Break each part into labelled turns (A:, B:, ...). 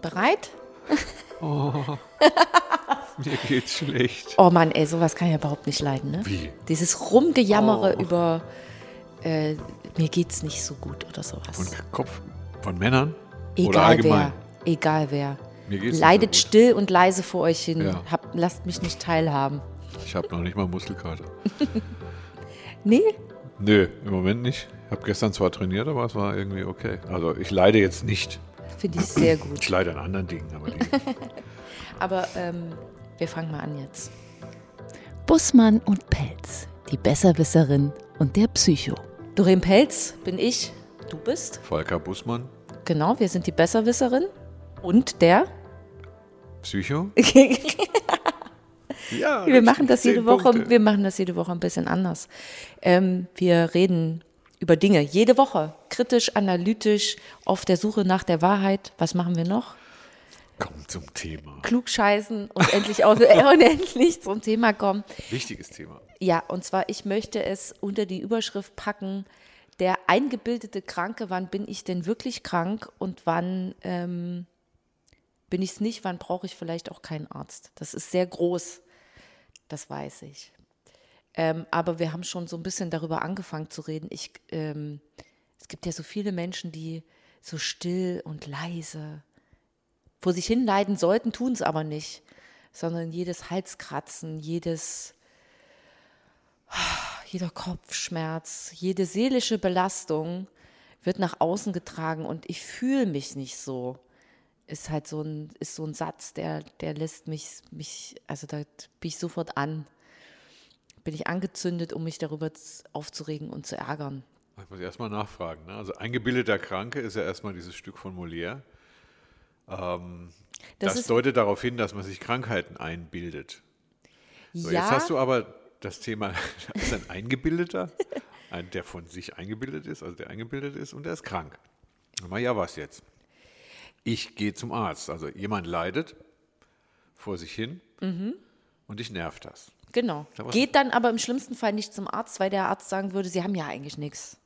A: Bereit?
B: Mir geht's schlecht.
A: Oh Mann, ey, sowas kann ich überhaupt nicht leiden, ne?
B: Wie?
A: Dieses Rumgejammere
B: Oh.
A: über äh, mir geht's nicht so gut oder sowas.
B: Von Kopf von Männern? oder
A: Egal
B: allgemein?
A: wer. Egal wer.
B: Mir geht's nicht
A: Leidet
B: so
A: still und leise vor euch hin.
B: Ja.
A: Hab, lasst mich nicht teilhaben.
B: Ich habe noch nicht mal Muskelkater.
A: Nee?
B: Nö, im Moment nicht. Ich habe gestern zwar trainiert, aber es war irgendwie okay. Also ich leide jetzt nicht.
A: Finde ich sehr gut.
B: Ich leide an anderen Dingen, aber die,
A: Aber ähm, wir fangen mal an jetzt.
C: Bussmann und Pelz, die Besserwisserin und der Psycho.
A: Doreen Pelz bin ich. Du bist.
B: Volker Bussmann,
A: Genau, wir sind die Besserwisserin. Und der?
B: Psycho. Ja,
A: Wir machen das jede Woche,
B: Punkte.
A: wir machen das jede Woche ein bisschen anders. Ähm, wir reden über Dinge jede Woche, kritisch, analytisch, auf der Suche nach der Wahrheit. Was machen wir noch?
B: Komm zum Thema.
A: Klugscheißen und endlich auch und endlich zum Thema kommen.
B: Wichtiges Thema.
A: Ja, und zwar ich möchte es unter die Überschrift packen: Der eingebildete Kranke. Wann bin ich denn wirklich krank und wann ähm, bin ich es nicht? Wann brauche ich vielleicht auch keinen Arzt? Das ist sehr groß. Das weiß ich. Ähm, aber wir haben schon so ein bisschen darüber angefangen zu reden. Ich, ähm, es gibt ja so viele Menschen, die so still und leise vor sich hin leiden sollten, tun es aber nicht, sondern jedes Halskratzen, jedes, jeder Kopfschmerz, jede seelische Belastung wird nach außen getragen und ich fühle mich nicht so. Ist halt so ein, ist so ein Satz, der, der lässt mich, mich, also da bin ich sofort an. Bin ich angezündet, um mich darüber aufzuregen und zu ärgern.
B: Ich muss erstmal nachfragen. Ne? Also eingebildeter Kranke ist ja erstmal dieses Stück von Molière. Ähm,
A: Das
B: das deutet darauf hin, dass man sich Krankheiten einbildet. So,
A: ja,
B: Jetzt hast du aber das Thema, da ist ein Eingebildeter, ein, der von sich eingebildet ist, also der eingebildet ist und der ist krank. Aber ja, was jetzt? Ich gehe zum Arzt. Also jemand leidet vor sich hin
A: Mhm.
B: und ich nerv das.
A: Genau. Geht dann aber im schlimmsten Fall nicht zum Arzt, weil der Arzt sagen würde, Sie haben ja eigentlich nichts.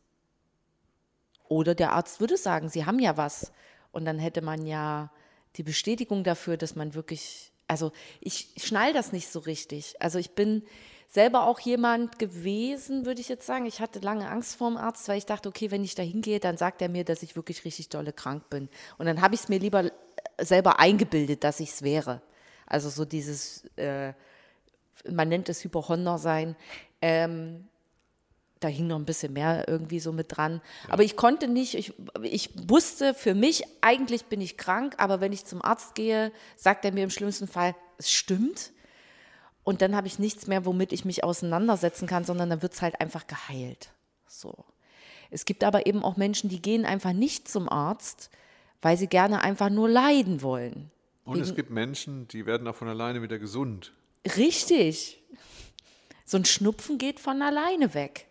A: Oder der Arzt würde sagen, Sie haben ja was. Und dann hätte man ja die Bestätigung dafür, dass man wirklich, also ich schnall das nicht so richtig. Also ich bin selber auch jemand gewesen, würde ich jetzt sagen. Ich hatte lange Angst vor dem Arzt, weil ich dachte, okay, wenn ich da hingehe, dann sagt er mir, dass ich wirklich richtig dolle krank bin. Und dann habe ich es mir lieber äh, selber eingebildet, dass ich es wäre. Also so dieses, äh, man nennt es Hypochonder sein. Ähm, da hing noch ein bisschen mehr irgendwie so mit dran. Aber ich konnte nicht, ich, ich wusste für mich, eigentlich bin ich krank, aber wenn ich zum Arzt gehe, sagt er mir im schlimmsten Fall, es stimmt. Und dann habe ich nichts mehr, womit ich mich auseinandersetzen kann, sondern dann wird es halt einfach geheilt. So. Es gibt aber eben auch Menschen, die gehen einfach nicht zum Arzt, weil sie gerne einfach nur leiden wollen.
B: Und es gibt Menschen, die werden auch von alleine wieder gesund.
A: Richtig. So ein Schnupfen geht von alleine weg.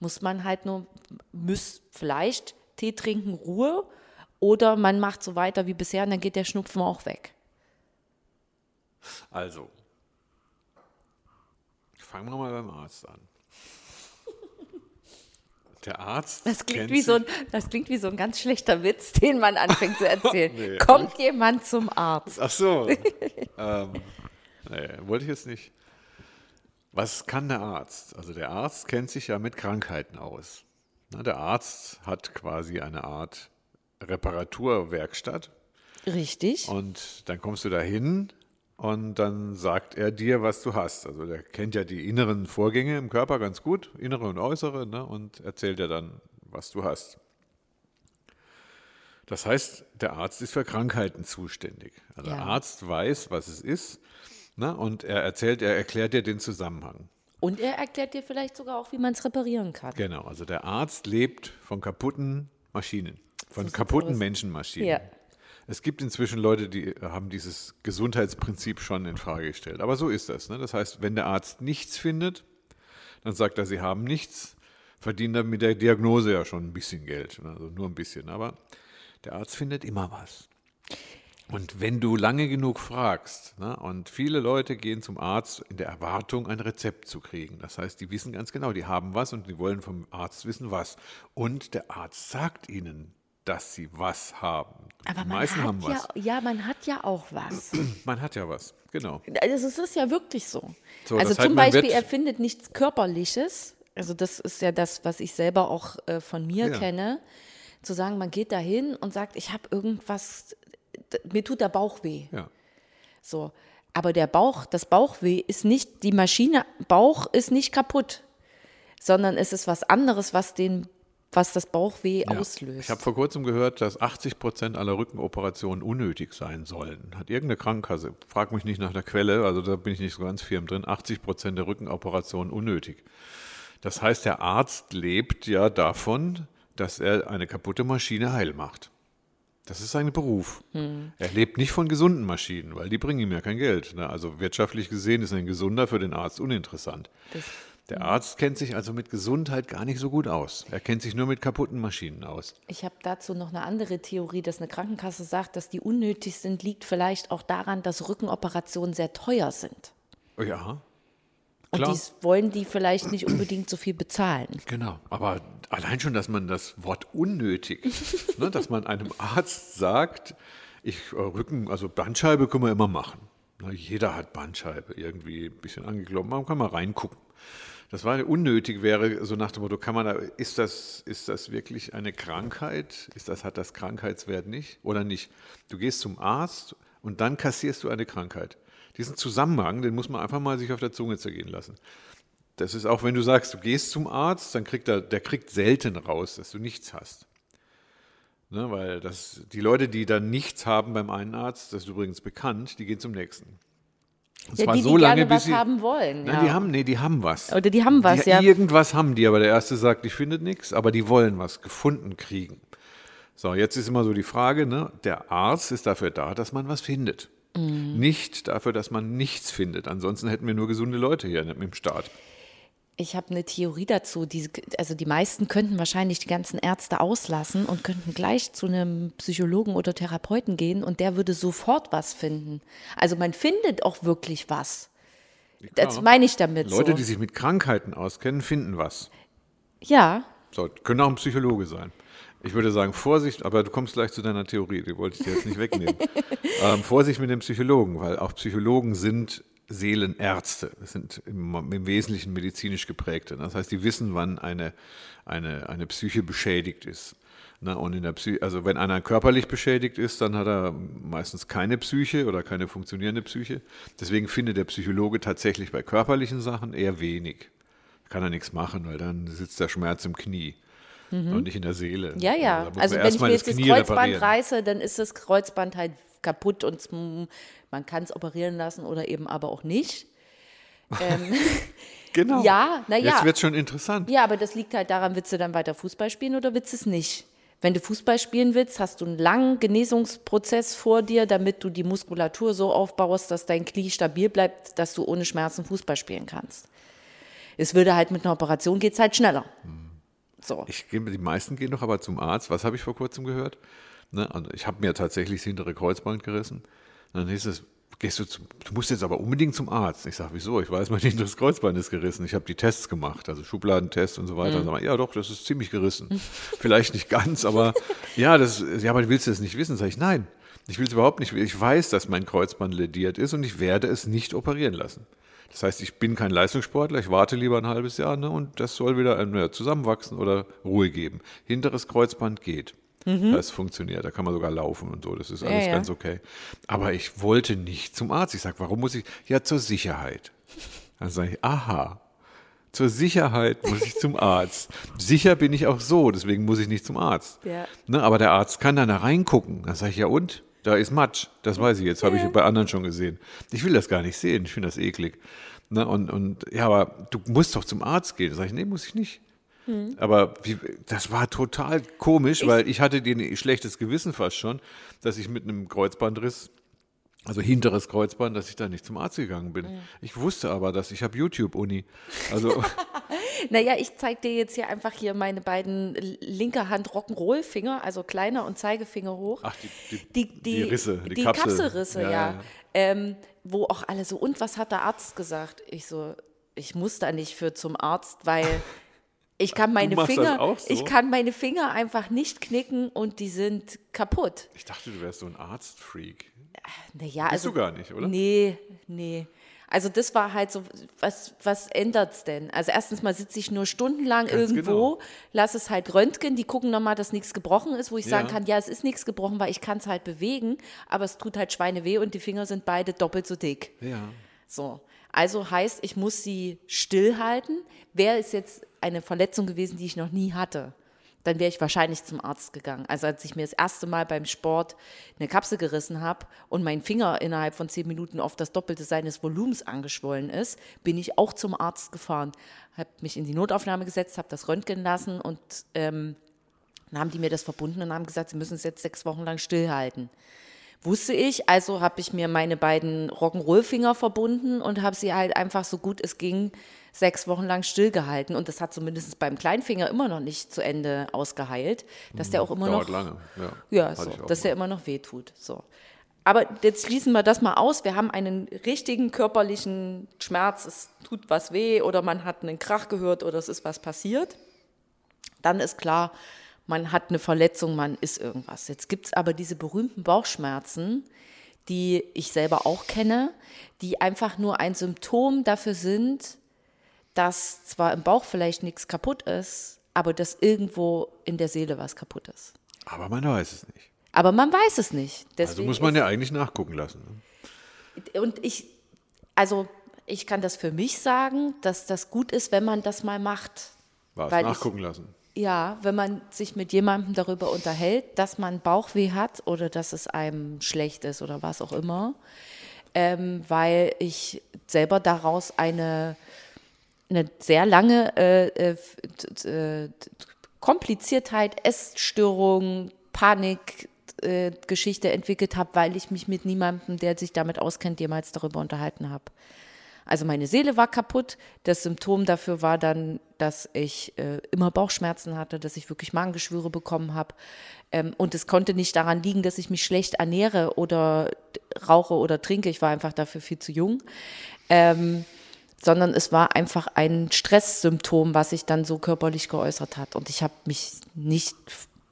A: Muss man halt nur, muss vielleicht Tee trinken, Ruhe, oder man macht so weiter wie bisher und dann geht der Schnupfen auch weg.
B: Also, fangen wir mal beim Arzt an. Der Arzt.
A: Das klingt, wie so ein, das klingt wie so ein ganz schlechter Witz, den man anfängt zu erzählen.
B: Nee.
A: Kommt jemand zum Arzt?
B: Ach so. ähm, nee, wollte ich jetzt nicht. Was kann der Arzt? Also der Arzt kennt sich ja mit Krankheiten aus. Na, der Arzt hat quasi eine Art Reparaturwerkstatt
A: Richtig.
B: und dann kommst du da hin und dann sagt er dir, was du hast. Also der kennt ja die inneren Vorgänge im Körper ganz gut, innere und äußere, ne, und erzählt dir dann, was du hast. Das heißt, der Arzt ist für Krankheiten zuständig. Also der
A: Ja.
B: Arzt weiß, was es ist, ne, und er erzählt, er erklärt dir den Zusammenhang.
A: Und er erklärt dir vielleicht sogar auch, wie man es reparieren kann.
B: Genau, also der Arzt lebt von kaputten Maschinen, von kaputten
A: aus.
B: Menschenmaschinen.
A: Ja.
B: Es gibt inzwischen Leute, die haben dieses Gesundheitsprinzip schon in Frage gestellt. Aber so ist das. Ne? Das heißt, wenn der Arzt nichts findet, dann sagt er, sie haben nichts, verdient dann mit der Diagnose ja schon ein bisschen Geld. ne? Also nur ein bisschen. Aber der Arzt findet immer was. Und wenn du lange genug fragst, ne, und viele Leute gehen zum Arzt in der Erwartung, ein Rezept zu kriegen. Das heißt, die wissen ganz genau, die haben was und die wollen vom Arzt wissen, was. Und der Arzt sagt ihnen dass sie was haben.
A: Aber
B: die
A: man
B: meisten
A: hat
B: haben
A: ja,
B: was.
A: ja, man hat ja auch was.
B: Man hat ja was, genau.
A: Also es ist ja wirklich so.
B: So,
A: also
B: heißt,
A: zum
B: man
A: Beispiel, er findet nichts Körperliches. Also das ist ja das, was ich selber auch äh, von mir
B: Ja.
A: kenne. Zu sagen, man geht da hin und sagt, ich habe irgendwas, mir tut der Bauch weh.
B: Ja.
A: So. Aber der Bauch, das Bauchweh ist nicht, die Maschine, Bauch ist nicht kaputt, sondern es ist was anderes, was den, was das Bauchweh
B: Ja.
A: auslöst.
B: Ich habe vor kurzem gehört, dass 80 Prozent aller Rückenoperationen unnötig sein sollen. Hat irgendeine Krankenkasse, frag mich nicht nach der Quelle, also da bin ich nicht so ganz firm drin, 80 Prozent der Rückenoperationen unnötig. Das heißt, der Arzt lebt ja davon, dass er eine kaputte Maschine heil macht. Das ist sein Beruf. Er lebt nicht von gesunden Maschinen, weil die bringen ihm ja kein Geld. ne? Also wirtschaftlich gesehen ist ein gesunder für den Arzt uninteressant. Der Arzt kennt sich also mit Gesundheit gar nicht so gut aus. Er kennt sich nur mit kaputten Maschinen aus.
A: Ich habe dazu noch eine andere Theorie, dass eine Krankenkasse sagt, dass die unnötig sind, liegt vielleicht auch daran, dass Rückenoperationen sehr teuer sind.
B: Oh Ja,
A: Und
B: Klar.
A: dies wollen die vielleicht nicht unbedingt so viel bezahlen.
B: genau. Aber allein schon, dass man das Wort unnötig, ne, dass man einem Arzt sagt, ich äh, Rücken, also Bandscheibe können wir immer machen. Na, jeder hat Bandscheibe, irgendwie ein bisschen angeklopft, man kann mal reingucken. Das war unnötig, wäre so nach dem Motto, kann man da, ist das, ist das wirklich eine Krankheit? Ist das, hat das Krankheitswert nicht oder nicht? Du gehst zum Arzt und dann kassierst du eine Krankheit. Diesen Zusammenhang, den muss man einfach mal sich auf der Zunge zergehen lassen. Das ist auch, wenn du sagst, du gehst zum Arzt, dann kriegt er, der kriegt selten raus, dass du nichts hast. Ne, weil das, die Leute, die dann nichts haben beim einen Arzt, das ist übrigens bekannt, die gehen zum nächsten. Und
A: Ja,
B: zwar
A: die, die
B: so lange,
A: gerne
B: bis
A: was
B: sie,
A: haben wollen.
B: Nein,
A: ja.
B: die haben, nee, die haben was.
A: Oder die haben was,
B: die,
A: ja.
B: Irgendwas haben die, aber der erste sagt, ich finde nichts, aber die wollen was gefunden kriegen. So, jetzt ist immer so die Frage, ne? der Arzt ist dafür da, dass man was findet.
A: Mhm.
B: Nicht dafür, dass man nichts findet. Ansonsten hätten wir nur gesunde Leute hier im Staat.
A: Ich habe eine Theorie dazu. Diese, also die meisten könnten wahrscheinlich die ganzen Ärzte auslassen und könnten gleich zu einem Psychologen oder Therapeuten gehen und der würde sofort was finden. Also man findet auch wirklich was. Das
B: klar.
A: meine ich damit
B: Leute,
A: so.
B: die sich mit Krankheiten auskennen, finden was.
A: ja,
B: So, können auch ein Psychologe sein. Ich würde sagen, Vorsicht, aber du kommst gleich zu deiner Theorie, die wollte ich dir jetzt nicht wegnehmen. ähm, Vorsicht mit dem Psychologen, weil auch Psychologen sind Seelenärzte. Das sind im, im Wesentlichen medizinisch geprägte. Das heißt, die wissen, wann eine, eine, eine Psyche beschädigt ist. Na, und in der Psy also wenn einer körperlich beschädigt ist, dann hat er meistens keine Psyche oder keine funktionierende Psyche. Deswegen findet der Psychologe tatsächlich bei körperlichen Sachen eher wenig. Kann er nichts machen, weil dann sitzt der Schmerz im Knie und nicht in der Seele.
A: Mhm. ja, ja. Also
B: man
A: wenn ich mir jetzt das
B: Knie
A: Kreuzband
B: reparieren.
A: reiße, dann ist das Kreuzband halt kaputt und es- man kann es operieren lassen oder eben aber auch nicht. Ähm,
B: Genau.
A: Ja, na ja.
B: Jetzt wird schon interessant.
A: Ja, aber das liegt halt daran, willst du dann weiter Fußball spielen oder willst du es nicht? Wenn du Fußball spielen willst, hast du einen langen Genesungsprozess vor dir, damit du die Muskulatur so aufbaust, dass dein Knie stabil bleibt, dass du ohne Schmerzen Fußball spielen kannst. Es würde halt mit einer Operation geht's halt schneller. So.
B: Ich, die meisten gehen doch aber zum Arzt. Was habe ich vor kurzem gehört? Ne, also ich habe mir tatsächlich das hintere Kreuzband gerissen. Und dann hieß es, gehst du, zum, du musst jetzt aber unbedingt zum Arzt. Ich sage, wieso? Ich weiß, mein hinteres Kreuzband ist gerissen. Ich habe die Tests gemacht, also Schubladentest und so weiter. Sag mal, ja doch, das ist ziemlich gerissen. Vielleicht nicht ganz, aber ja, das, ja, aber willst du das nicht wissen? Sag ich, nein. Ich will es überhaupt nicht. Ich weiß, dass mein Kreuzband lediert ist und ich werde es nicht operieren lassen. Das heißt, ich bin kein Leistungssportler, ich warte lieber ein halbes Jahr ne, und das soll wieder entweder zusammenwachsen oder Ruhe geben. Hinteres Kreuzband geht. Das funktioniert, da kann man sogar laufen und so, das ist alles
A: ja.
B: ganz okay. Aber ich wollte nicht zum Arzt. Ich sage, warum muss ich? Ja, zur Sicherheit. Dann sage ich, aha, zur Sicherheit muss ich zum Arzt. Sicher bin ich auch so, deswegen muss ich nicht zum Arzt.
A: Ja.
B: Ne, aber der Arzt kann dann da reingucken. Dann sage ich, ja und? Da ist Matsch. Das weiß ich jetzt, habe ich bei anderen schon gesehen. Ich will das gar nicht sehen, ich finde das eklig. Ne, und, und ja, aber du musst doch zum Arzt gehen. Da sage ich, nee, muss ich nicht. Aber wie, das war total komisch, weil ich hatte den schlechtes Gewissen fast schon, dass ich mit einem Kreuzbandriss, also hinteres Kreuzband, dass ich da nicht zum Arzt gegangen bin. Ich wusste aber, dass ich habe YouTube-Uni. Also
A: Naja, ich zeige dir jetzt hier einfach hier meine beiden linke Hand Rock'n'Roll-Finger, also kleiner und Zeigefinger hoch.
B: Ach, die- die- die Risse, die
A: die
B: Kapsel.
A: Kapselrisse,
B: Ja,
A: ja.
B: ja.
A: Ähm, wo auch alle so, und was hat der Arzt gesagt? Ich so, ich muss da nicht für zum Arzt, weil Ich kann meine Finger,
B: so?
A: ich kann meine Finger einfach nicht knicken und die sind kaputt.
B: Ich dachte, du wärst so ein Arztfreak.
A: Naja,
B: Bist
A: also
B: du gar nicht, oder?
A: Nee, nee. Also das war halt so, was, was ändert's denn? Also erstens mal sitze ich nur stundenlang
B: Ganz
A: irgendwo,
B: genau.
A: lass es halt röntgen, die gucken nochmal, dass nichts gebrochen ist, wo ich sagen
B: Ja.
A: kann, ja, es ist nichts gebrochen, weil ich kann es halt bewegen, aber es tut halt Schweine weh und die Finger sind beide doppelt so dick.
B: Ja.
A: So. Also heißt, ich muss sie stillhalten. Wäre es jetzt eine Verletzung gewesen, die ich noch nie hatte, dann wäre ich wahrscheinlich zum Arzt gegangen. Also als ich mir das erste Mal beim Sport eine Kapsel gerissen habe und mein Finger innerhalb von zehn Minuten auf das Doppelte seines Volumens angeschwollen ist, bin ich auch zum Arzt gefahren, habe mich in die Notaufnahme gesetzt, habe das röntgen lassen und ähm, dann haben die mir das verbunden und haben gesagt, sie müssen es jetzt sechs Wochen lang stillhalten. Wusste ich, also habe ich mir meine beiden Rock'n'Roll-Finger verbunden und habe sie halt einfach so gut es ging sechs Wochen lang stillgehalten. Und das hat zumindest beim Kleinfinger immer noch nicht zu Ende ausgeheilt, dass der auch immer
B: Dauert
A: noch
B: lange. Ja,
A: ja, so, dass
B: mal.
A: der immer noch wehtut. So. Aber jetzt schließen wir das mal aus. Wir haben einen richtigen körperlichen Schmerz, es tut was weh oder man hat einen Krach gehört oder es ist was passiert. Dann ist klar, man hat eine Verletzung, man ist irgendwas. Jetzt gibt es aber diese berühmten Bauchschmerzen, die ich selber auch kenne, die einfach nur ein Symptom dafür sind, dass zwar im Bauch vielleicht nichts kaputt ist, aber dass irgendwo in der Seele was kaputt ist.
B: Aber man weiß es nicht.
A: Aber man weiß es nicht.
B: Also
A: Deswegen
B: muss man ja eigentlich nachgucken lassen. ne?
A: Und ich, also ich kann das für mich sagen, dass das gut ist, wenn man das mal macht.
B: Was
A: Weil ich-
B: nachgucken lassen.
A: Ja, wenn man sich mit jemandem darüber unterhält, dass man Bauchweh hat oder dass es einem schlecht ist oder was auch immer, ähm, weil ich selber daraus eine, eine sehr lange äh, äh, äh, Kompliziertheit, Essstörung, Panik, äh, Geschichte entwickelt habe, weil ich mich mit niemandem, der sich damit auskennt, jemals darüber unterhalten habe. Also meine Seele war kaputt. Das Symptom dafür war dann, dass ich äh, immer Bauchschmerzen hatte, dass ich wirklich Magengeschwüre bekommen habe. Ähm, und es konnte nicht daran liegen, dass ich mich schlecht ernähre oder rauche oder trinke. Ich war einfach dafür viel zu jung. Ähm, sondern es war einfach ein Stresssymptom, was sich dann so körperlich geäußert hat. Und ich habe mich nicht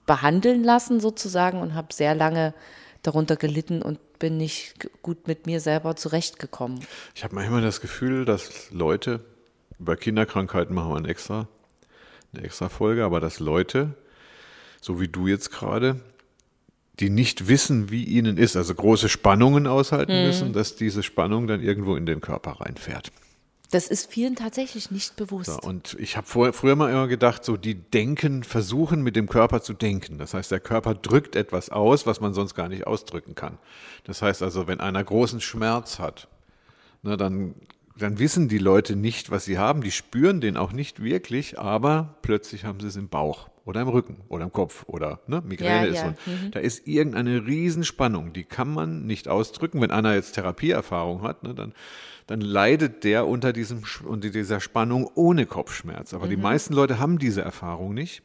A: behandeln lassen sozusagen und habe sehr lange darunter gelitten und bin nicht gut mit mir selber zurechtgekommen.
B: Ich habe manchmal das Gefühl, dass Leute, über Kinderkrankheiten machen wir eine extra, eine extra Folge, aber dass Leute, so wie du jetzt gerade, die nicht wissen, wie ihnen ist, also große Spannungen aushalten müssen, dass diese Spannung dann irgendwo in den Körper reinfährt.
A: Das ist vielen tatsächlich nicht bewusst.
B: So, und ich habe früher mal immer gedacht, so die denken, versuchen mit dem Körper zu denken. Das heißt, der Körper drückt etwas aus, was man sonst gar nicht ausdrücken kann. Das heißt also, wenn einer großen Schmerz hat, ne, dann, dann wissen die Leute nicht, was sie haben. Die spüren den auch nicht wirklich, aber plötzlich haben sie es im Bauch oder im Rücken oder im Kopf oder ne, Migräne
A: Ja,
B: ist
A: ja,
B: so. Da ist irgendeine Riesenspannung, die kann man nicht ausdrücken. Wenn einer jetzt Therapieerfahrung hat, ne, dann, dann leidet der unter, diesem, unter dieser Spannung ohne Kopfschmerz. Aber die meisten Leute haben diese Erfahrung nicht.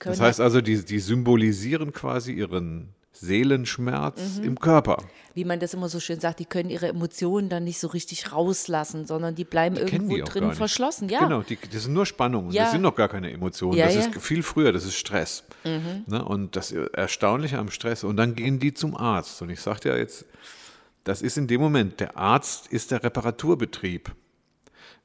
B: Das heißt also, die, die symbolisieren quasi ihren Seelenschmerz im Körper.
A: wie man das immer so schön sagt, die können ihre Emotionen dann nicht so richtig rauslassen, sondern die bleiben
B: Kennen
A: irgendwo
B: die
A: drin verschlossen. Ja,
B: Genau, die, das sind nur Spannungen.
A: Ja.
B: Das sind noch gar keine Emotionen.
A: Ja,
B: das
A: ja. Mhm.
B: ist viel früher, das ist Stress. Ne? Und das Erstaunliche am Stress. Und dann gehen die zum Arzt. Und ich sagte ja jetzt, das ist in dem Moment, der Arzt ist der Reparaturbetrieb.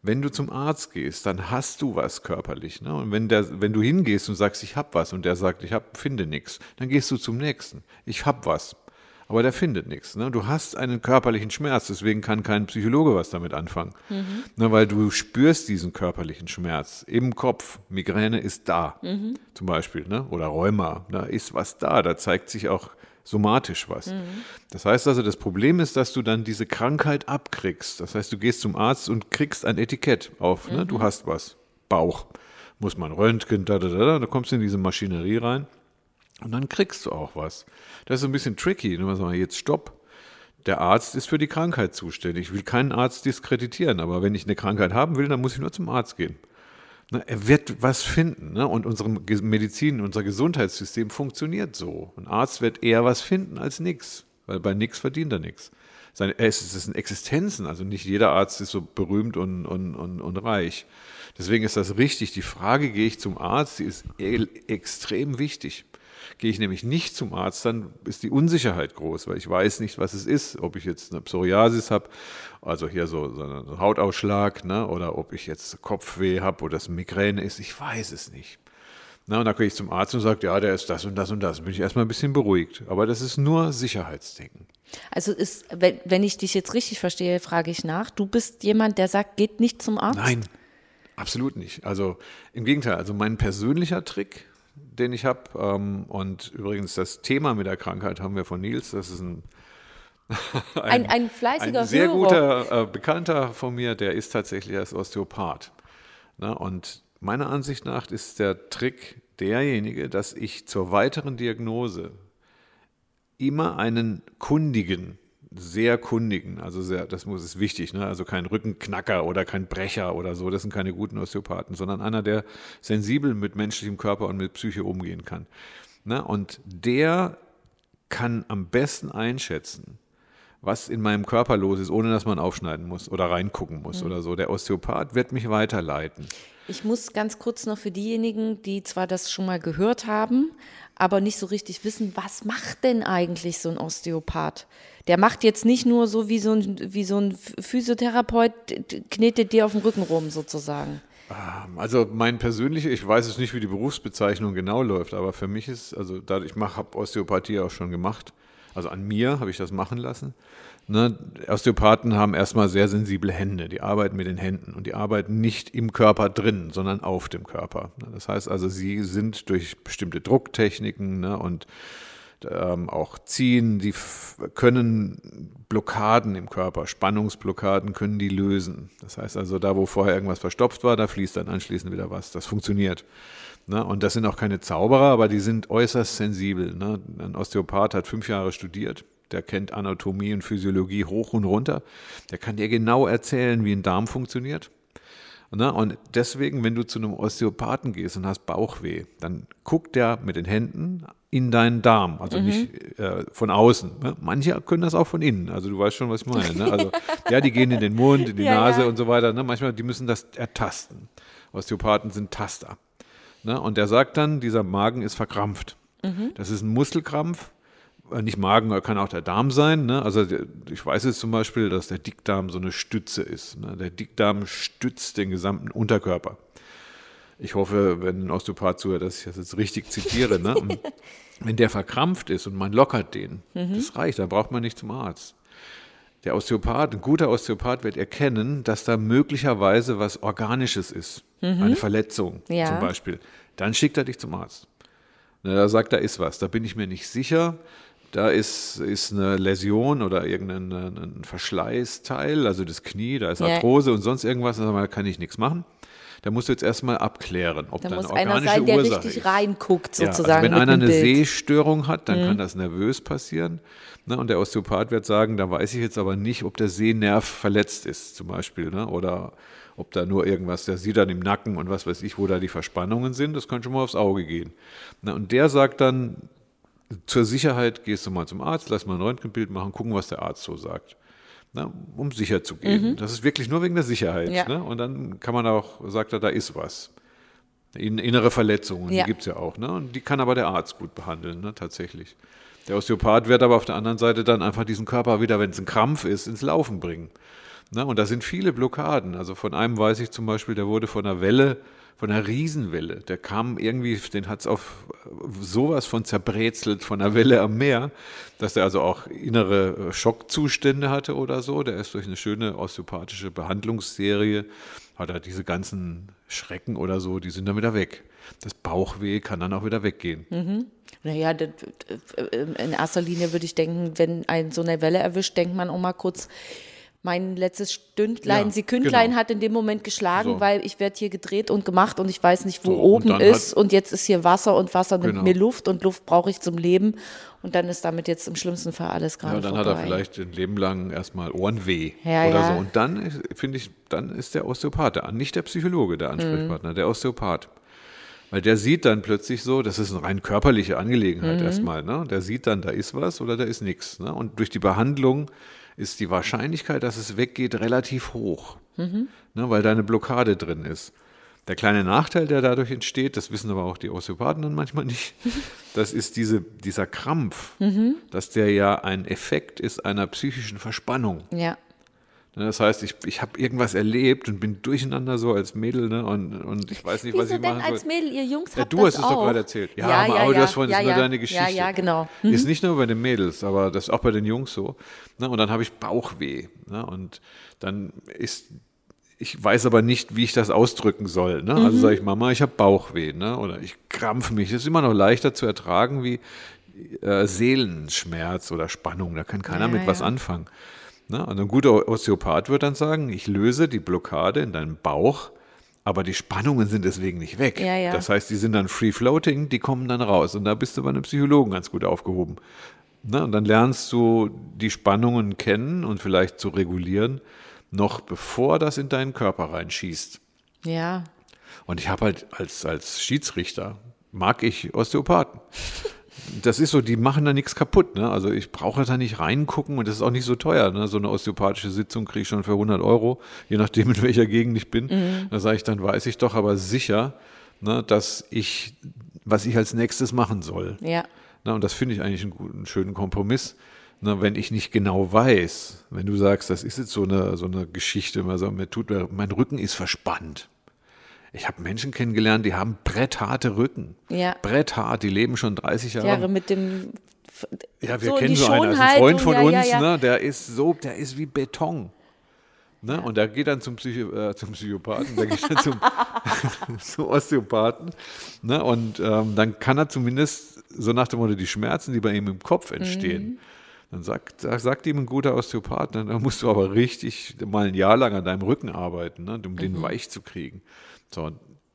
B: Wenn du zum Arzt gehst, dann hast du was körperlich. Ne? Und wenn, der, wenn du hingehst und sagst, ich hab was, und der sagt, ich hab, finde nichts, dann gehst du zum nächsten. Ich hab was. Aber der findet nichts. Ne? Du hast einen körperlichen Schmerz, deswegen kann kein Psychologe was damit anfangen. Ne, weil du spürst diesen körperlichen Schmerz im Kopf. Migräne ist da, zum Beispiel. Ne? Oder Rheuma, da ist was da. Da zeigt sich auch somatisch was. Das heißt also, das Problem ist, dass du dann diese Krankheit abkriegst. Das heißt, du gehst zum Arzt und kriegst ein Etikett auf. Ne? Du hast was. Bauch. Muss man röntgen, da, da, da, da. Da kommst du in diese Maschinerie rein. Und dann kriegst du auch was. Das ist ein bisschen tricky. Ne? Sagt, jetzt stopp. Der Arzt ist für die Krankheit zuständig. Ich will keinen Arzt diskreditieren, aber wenn ich eine Krankheit haben will, dann muss ich nur zum Arzt gehen. Ne? Er wird was finden. Ne? Und unsere Medizin, unser Gesundheitssystem funktioniert so. Ein Arzt wird eher was finden als nichts. weil bei nichts verdient er nichts. Es sind Existenzen, also nicht jeder Arzt ist so berühmt und, und, und, und reich. Deswegen ist das richtig. Die Frage, gehe ich zum Arzt, die ist e extrem wichtig. Gehe ich nämlich nicht zum Arzt, dann ist die Unsicherheit groß, weil ich weiß nicht, was es ist. Ob ich jetzt eine Psoriasis habe, also hier so, so einen Hautausschlag, ne, oder ob ich jetzt Kopfweh habe oder es Migräne ist, ich weiß es nicht. Na, und dann gehe ich zum Arzt und sage, ja, der ist das und das und das. Bin ich erstmal ein bisschen beruhigt. Aber das ist nur Sicherheitsdenken.
A: Also ist, wenn, wenn ich dich jetzt richtig verstehe, frage ich nach. Du bist jemand, der sagt, geht nicht zum Arzt?
B: Nein, absolut nicht. Also im Gegenteil, also mein persönlicher Trick, den ich habe, ähm, und übrigens das Thema mit der Krankheit haben wir von Nils, das ist ein
A: ein, ein, ein, fleißiger
B: ein sehr Hörer. guter äh, Bekannter von mir, der ist tatsächlich als Osteopath. Na, und Meiner Ansicht nach ist der Trick derjenige, dass ich zur weiteren Diagnose immer einen kundigen, sehr kundigen, also sehr, das muss ist wichtig, ne? also kein Rückenknacker oder kein Brecher oder so, das sind keine guten Osteopathen, sondern einer, der sensibel mit menschlichem Körper und mit Psyche umgehen kann. Ne? Und der kann am besten einschätzen, was in meinem Körper los ist, ohne dass man aufschneiden muss oder reingucken muss mhm. oder so. Der Osteopath wird mich weiterleiten.
A: Ich muss ganz kurz noch für diejenigen, die zwar das schon mal gehört haben, aber nicht so richtig wissen, was macht denn eigentlich so ein Osteopath? Der macht jetzt nicht nur so wie so ein, wie so ein Physiotherapeut, knetet dir auf dem Rücken rum sozusagen.
B: Ähm, also mein persönlicher, ich weiß es nicht, wie die Berufsbezeichnung genau läuft, aber für mich ist, also ich mache, habe Osteopathie auch schon gemacht. Also an mir habe ich das machen lassen. Ne, Osteopathen haben erstmal sehr sensible Hände, die arbeiten mit den Händen und die arbeiten nicht im Körper drin, sondern auf dem Körper. Das heißt also, sie sind durch bestimmte Drucktechniken ne, und ähm, auch ziehen, die können Blockaden im Körper, Spannungsblockaden können die lösen. Das heißt also, da wo vorher irgendwas verstopft war, da fließt dann anschließend wieder was. Das funktioniert. Ne? Und das sind auch keine Zauberer, aber die sind äußerst sensibel. Ne? Ein Osteopath hat fünf Jahre studiert der kennt Anatomie und Physiologie hoch und runter. Der kann dir genau erzählen, wie ein Darm funktioniert. Und deswegen, wenn du zu einem Osteopathen gehst und hast Bauchweh, dann guckt der mit den Händen in deinen Darm, also mhm. nicht äh, von außen. Ne? Manche können das auch von innen, also du weißt schon, was ich meine. Ne? Also, ja, die gehen in den Mund, in die ja, Nase ja. und so weiter. Ne? Manchmal, die müssen das ertasten. Osteopathen sind Taster. Ne? Und der sagt dann, dieser Magen ist verkrampft. Mhm. Das ist ein Muskelkrampf, nicht Magen, kann auch der Darm sein. Ne? Also ich weiß jetzt zum Beispiel, dass der Dickdarm so eine Stütze ist. Ne? Der Dickdarm stützt den gesamten Unterkörper. Ich hoffe, wenn ein Osteopath zuhört, dass ich das jetzt richtig zitiere. Ne? wenn der verkrampft ist und man lockert den, mhm. das reicht, da braucht man nicht zum Arzt. Der Osteopath, ein guter Osteopath wird erkennen, dass da möglicherweise was Organisches ist. Mhm. Eine Verletzung ja. zum Beispiel. Dann schickt er dich zum Arzt. Na, da sagt, da ist was. Da bin ich mir nicht sicher da ist, ist eine Läsion oder irgendein ein Verschleißteil, also das Knie, da ist Arthrose ja. und sonst irgendwas, da kann ich nichts machen. Da musst du jetzt erstmal abklären, ob da, da muss einer sein, der richtig
A: ist. reinguckt sozusagen.
B: Ja, also wenn einer eine Bild. Sehstörung hat, dann mhm. kann das nervös passieren. Ne? Und der Osteopath wird sagen, da weiß ich jetzt aber nicht, ob der Sehnerv verletzt ist zum Beispiel. Ne? Oder ob da nur irgendwas, der sieht dann im Nacken und was weiß ich, wo da die Verspannungen sind, das kann schon mal aufs Auge gehen. Ne? Und der sagt dann, zur Sicherheit gehst du mal zum Arzt, lass mal ein Röntgenbild machen, gucken, was der Arzt so sagt. Na, um sicher zu gehen. Mhm. Das ist wirklich nur wegen der Sicherheit. Ja. Ne? Und dann kann man auch, sagt er, da ist was. Innere Verletzungen, ja. die gibt es ja auch. Ne? Und die kann aber der Arzt gut behandeln, ne? tatsächlich. Der Osteopath wird aber auf der anderen Seite dann einfach diesen Körper wieder, wenn es ein Krampf ist, ins Laufen bringen. Ne? Und da sind viele Blockaden. Also von einem weiß ich zum Beispiel, der wurde von einer Welle von einer Riesenwelle. Der kam irgendwie, den hat es auf sowas von zerbrezelt von einer Welle am Meer, dass er also auch innere Schockzustände hatte oder so. Der ist durch eine schöne osteopathische Behandlungsserie, hat er diese ganzen Schrecken oder so, die sind dann wieder weg. Das Bauchweh kann dann auch wieder weggehen.
A: Mhm. Naja, in erster Linie würde ich denken, wenn ein so eine Welle erwischt, denkt man auch mal kurz, mein letztes Stündlein, ja, Sekündlein genau. hat in dem Moment geschlagen, so. weil ich werde hier gedreht und gemacht und ich weiß nicht, wo so, oben und ist und jetzt ist hier Wasser und Wasser nimmt genau. mir Luft und Luft brauche ich zum Leben und dann ist damit jetzt im schlimmsten Fall alles gerade
B: Ja, dann
A: vorbei.
B: hat er vielleicht ein Leben lang erstmal Ohrenweh ja, oder ja. so und dann finde ich, dann ist der Osteopath, nicht der Psychologe der Ansprechpartner, mhm. der Osteopath. Weil der sieht dann plötzlich so, das ist eine rein körperliche Angelegenheit erstmal. Ne? Der sieht dann, da ist was oder da ist nichts. Ne? Und durch die Behandlung ist die Wahrscheinlichkeit, dass es weggeht, relativ hoch, ne? weil da eine Blockade drin ist. Der kleine Nachteil, der dadurch entsteht, das wissen aber auch die Osteopathen dann manchmal nicht, das ist diese, dieser Krampf, dass der ja ein Effekt ist einer psychischen Verspannung.
A: Ja.
B: Ne, Das heißt, ich, ich habe irgendwas erlebt und bin durcheinander so als Mädel ne? und, und ich weiß nicht, was
A: Wieso
B: ich
A: denn
B: machen
A: als
B: soll.
A: Mädel, ihr Jungs
B: Ja,
A: habt
B: du
A: das
B: hast es doch gerade erzählt. Ja,
A: ja,
B: aber,
A: ja,
B: aber
A: ja,
B: das war
A: ja,
B: nur
A: ja.
B: deine Geschichte.
A: Ja, ja, genau.
B: Ist nicht nur bei den Mädels, aber das ist auch bei den Jungs so. Ne? Und dann habe ich Bauchweh. Ne? Und dann ist, ich weiß aber nicht, wie ich das ausdrücken soll. Ne?
A: Mhm.
B: Also sage ich, Mama, ich habe Bauchweh. Ne? Oder ich krampf mich. Das ist immer noch leichter zu ertragen wie äh, Seelenschmerz oder Spannung. Da kann keiner
A: Ja,
B: mit was
A: ja.
B: anfangen. Ne? Und ein guter Osteopath wird dann sagen, ich löse die Blockade in deinem Bauch, aber die Spannungen sind deswegen nicht weg.
A: Ja, ja.
B: Das heißt, die sind dann free floating, die kommen dann raus. Und da bist du bei einem Psychologen ganz gut aufgehoben. Ne? Und dann lernst du die Spannungen kennen und vielleicht zu regulieren, noch bevor das in deinen Körper reinschießt.
A: Ja.
B: Und ich habe halt als, als Schiedsrichter, mag ich Osteopathen. Das ist so, die machen da nichts kaputt. Ne? Also ich brauche da nicht reingucken und das ist auch nicht so teuer. Ne? So eine osteopathische Sitzung kriege ich schon für 100 Euro, je nachdem, in welcher Gegend ich bin. Da sage ich, dann weiß ich doch aber sicher, ne, dass ich, was ich als nächstes machen soll.
A: Ja.
B: Na, und das finde ich eigentlich einen guten, schönen Kompromiss. Na, wenn ich nicht genau weiß, wenn du sagst, das ist jetzt so eine, so eine Geschichte, also mir tut, mein Rücken ist verspannt. Ich habe Menschen kennengelernt, die haben brettharte Rücken.
A: Ja.
B: Bretthart, die leben schon 30 Jahre.
A: Jahre mit dem.
B: ja, wir
A: so
B: kennen so einen, also ein Freund von
A: ja,
B: uns,
A: ja.
B: Ne, der ist so, der ist wie Beton. Ne? Und der geht dann zum, Psycho, äh, zum Psychopathen, der geht dann zum, zum Osteopathen. Ne? Und ähm, dann kann er zumindest so nach dem Motto die Schmerzen, die bei ihm im Kopf entstehen,
A: Mhm.
B: dann sagt, sagt, ihm ein guter Osteopath, dann dann musst du aber richtig mal ein Jahr lang an deinem Rücken arbeiten, ne? um
A: Mhm.
B: den weich zu kriegen. So,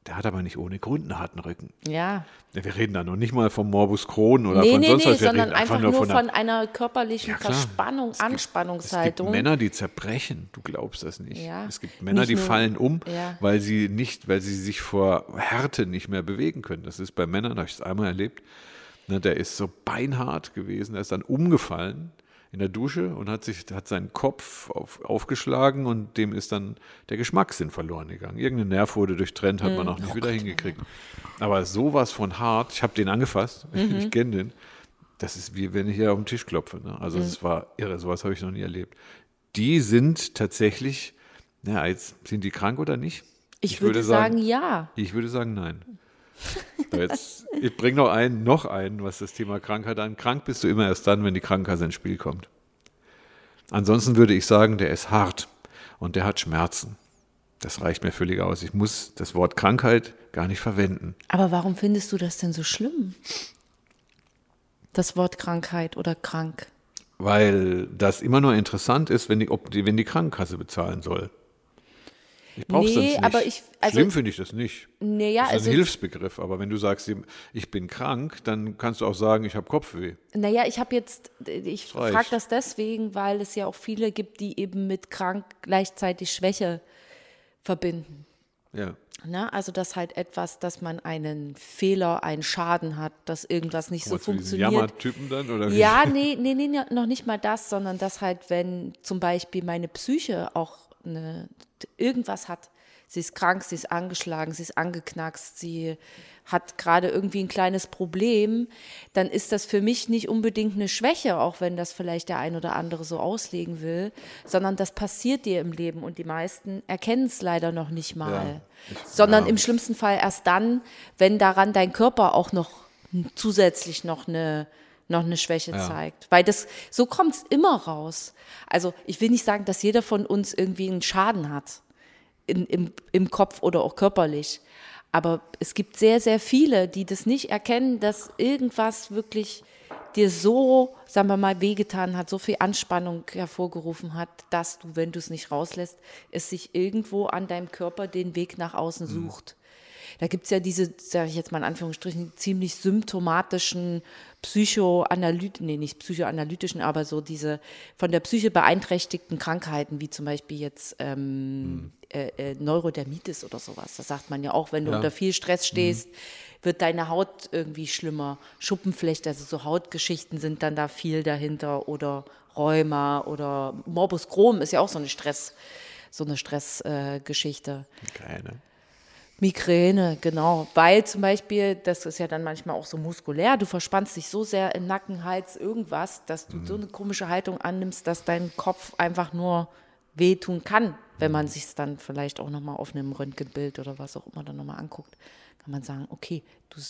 B: der hat aber nicht ohne Grund einen harten Rücken.
A: Ja.
B: Wir reden da noch nicht mal vom Morbus Crohn oder
A: Nee,
B: von
A: nee,
B: sonst
A: nee,
B: was. Wir
A: sondern einfach nur von,
B: einer
A: einer körperlichen
B: Ja.
A: Verspannung,
B: Es gibt
A: Anspannungshaltung.
B: Männer, die zerbrechen. Du glaubst das nicht.
A: Ja.
B: Es gibt Männer,
A: Nicht
B: die
A: nur-
B: fallen um,
A: Ja.
B: weil sie nicht, weil sie sich vor Härte nicht mehr bewegen können. Das ist bei Männern, habe ich es einmal erlebt. Ne, der ist so beinhart gewesen. Er ist dann umgefallen in der Dusche und hat sich, hat seinen Kopf auf, aufgeschlagen und dem ist dann der Geschmackssinn verloren gegangen. Irgendein Nerv wurde durchtrennt, hat man
A: Hm.
B: auch
A: Oh
B: nicht wieder hingekriegt. Aber sowas von hart, ich habe den angefasst,
A: Mhm.
B: ich kenne den. Das ist wie wenn ich hier auf den Tisch klopfe. Ne? Also
A: Mhm.
B: es war irre, sowas habe ich noch nie erlebt. Die sind tatsächlich, na, jetzt sind die krank oder nicht?
A: ich, würde sagen, ja.
B: Ich würde sagen, nein. So, jetzt, ich bringe noch einen, noch einen, was das Thema Krankheit an. Krank bist du immer erst dann, wenn die Krankenkasse ins Spiel kommt. Ansonsten würde ich sagen, der ist hart und der hat Schmerzen. Das reicht mir völlig aus. Ich muss das Wort Krankheit gar nicht verwenden.
A: Aber warum findest du das denn so schlimm? Das Wort Krankheit oder krank.
B: Weil das immer nur interessant ist, wenn die, ob die, wenn die Krankenkasse bezahlen soll. Ich brauche
A: Nee,
B: nicht.
A: aber ich- also-
B: Schlimm finde ich das nicht.
A: Nee, ja,
B: das ist
A: also-
B: ein Hilfsbegriff. Aber wenn du sagst, ich bin krank, dann kannst du auch sagen, ich habe Kopfweh.
A: Naja, ich habe jetzt, ich frage das deswegen, weil es ja auch viele gibt, die eben mit krank gleichzeitig Schwäche verbinden.
B: Ja.
A: Ne? Also dass halt etwas, dass man einen Fehler, einen Schaden hat, dass irgendwas nicht so funktioniert.
B: Jammertypen dann? Oder wie?
A: Ja, nee, nee, nee, noch nicht mal das, sondern dass halt, wenn zum Beispiel meine Psyche auch eine, irgendwas hat, sie ist krank, sie ist angeschlagen, sie ist angeknackst, sie hat gerade irgendwie ein kleines Problem, dann ist das für mich nicht unbedingt eine Schwäche, auch wenn das vielleicht der ein oder andere so auslegen will, sondern das passiert dir im Leben und die meisten erkennen es leider noch nicht mal. sondern
B: ja.
A: im schlimmsten Fall erst dann, wenn daran dein Körper auch noch zusätzlich noch eine noch eine Schwäche
B: Ja.
A: zeigt. Weil das, so kommt es immer raus. Also ich will nicht sagen, dass jeder von uns irgendwie einen Schaden hat. In, im, im Kopf oder auch körperlich. Aber es gibt sehr, sehr viele, die das nicht erkennen, dass irgendwas wirklich dir so, sagen wir mal, wehgetan hat, so viel Anspannung hervorgerufen hat, dass du, wenn du es nicht rauslässt, es sich irgendwo an deinem Körper den Weg nach außen sucht. Da gibt es ja diese, sage ich jetzt mal in Anführungsstrichen, ziemlich symptomatischen psychoanalytischen, nee, nicht psychoanalytischen, aber so diese von der Psyche beeinträchtigten Krankheiten, wie zum Beispiel jetzt ähm, mhm. äh, Neurodermitis oder sowas. Das sagt man ja auch, wenn du ja. unter viel Stress stehst, mhm. wird deine Haut irgendwie schlimmer. Schuppenflechte, also so Hautgeschichten sind dann da viel dahinter oder Rheuma oder Morbus Crohn ist ja auch so eine Stress, so eine Stressgeschichte. Äh,
B: Keine.
A: Migräne, genau. Weil zum Beispiel, das ist ja dann manchmal auch so muskulär, du verspannst dich so sehr im Nacken, Hals, irgendwas, dass du mhm. so eine komische Haltung annimmst, dass dein Kopf einfach nur wehtun kann, wenn man mhm. sich es dann vielleicht auch nochmal auf einem Röntgenbild oder was auch immer dann nochmal anguckt. Kann man sagen, okay, du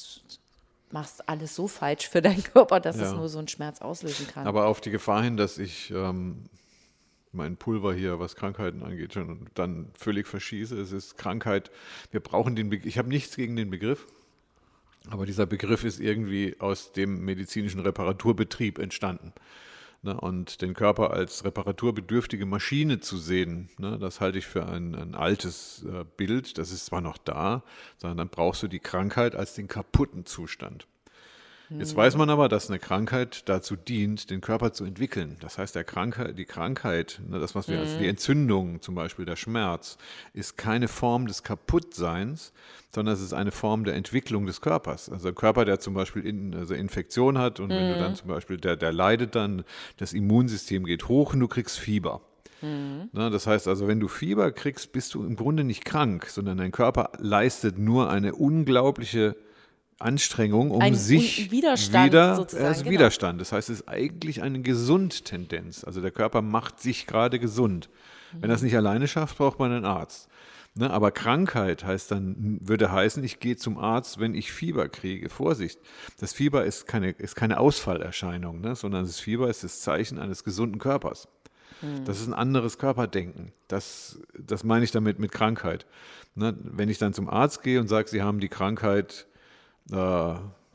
A: machst alles so falsch für deinen Körper, dass ja. es nur so einen Schmerz auslösen kann.
B: Aber auf die Gefahr hin, dass ich ähm, mein Pulver hier, was Krankheiten angeht, schon dann völlig verschieße. Es ist Krankheit. Wir brauchen den Begriff. Ich habe nichts gegen den Begriff, aber dieser Begriff ist irgendwie aus dem medizinischen Reparaturbetrieb entstanden. Ne, und den Körper als reparaturbedürftige Maschine zu sehen, ne, das halte ich für ein, ein altes äh, Bild. Das ist zwar noch da, sondern dann brauchst du die Krankheit als den kaputten Zustand. Jetzt weiß man aber, dass eine Krankheit dazu dient, den Körper zu entwickeln. Das heißt, der Krankheit, die Krankheit, ne, das, was wir mhm. als die Entzündung, zum Beispiel der Schmerz, ist keine Form des Kaputtseins, sondern es ist eine Form der Entwicklung des Körpers. Also ein Körper, der zum Beispiel in, also Infektion hat und mhm. wenn du dann mhm. zum Beispiel, der, der leidet dann, das Immunsystem geht hoch und du kriegst Fieber. Mhm. Na, das heißt also, wenn du Fieber kriegst, bist du im Grunde nicht krank, sondern dein Körper leistet nur eine unglaubliche Anstrengung, um ein sich Widerstand wieder, sozusagen, also genau. Widerstand. Das heißt, es ist eigentlich eine Gesundtendenz. Also der Körper macht sich gerade gesund. Wenn er es nicht alleine schafft, braucht man einen Arzt. Ne, aber Krankheit heißt dann, würde heißen, ich gehe zum Arzt, wenn ich Fieber kriege. Vorsicht, das Fieber ist keine, ist keine Ausfallerscheinung, ne, sondern das Fieber ist das Zeichen eines gesunden Körpers. Mhm. Das ist ein anderes Körperdenken. Das, das meine ich damit mit Krankheit. Ne, wenn ich dann zum Arzt gehe und sage, Sie haben die Krankheit äh,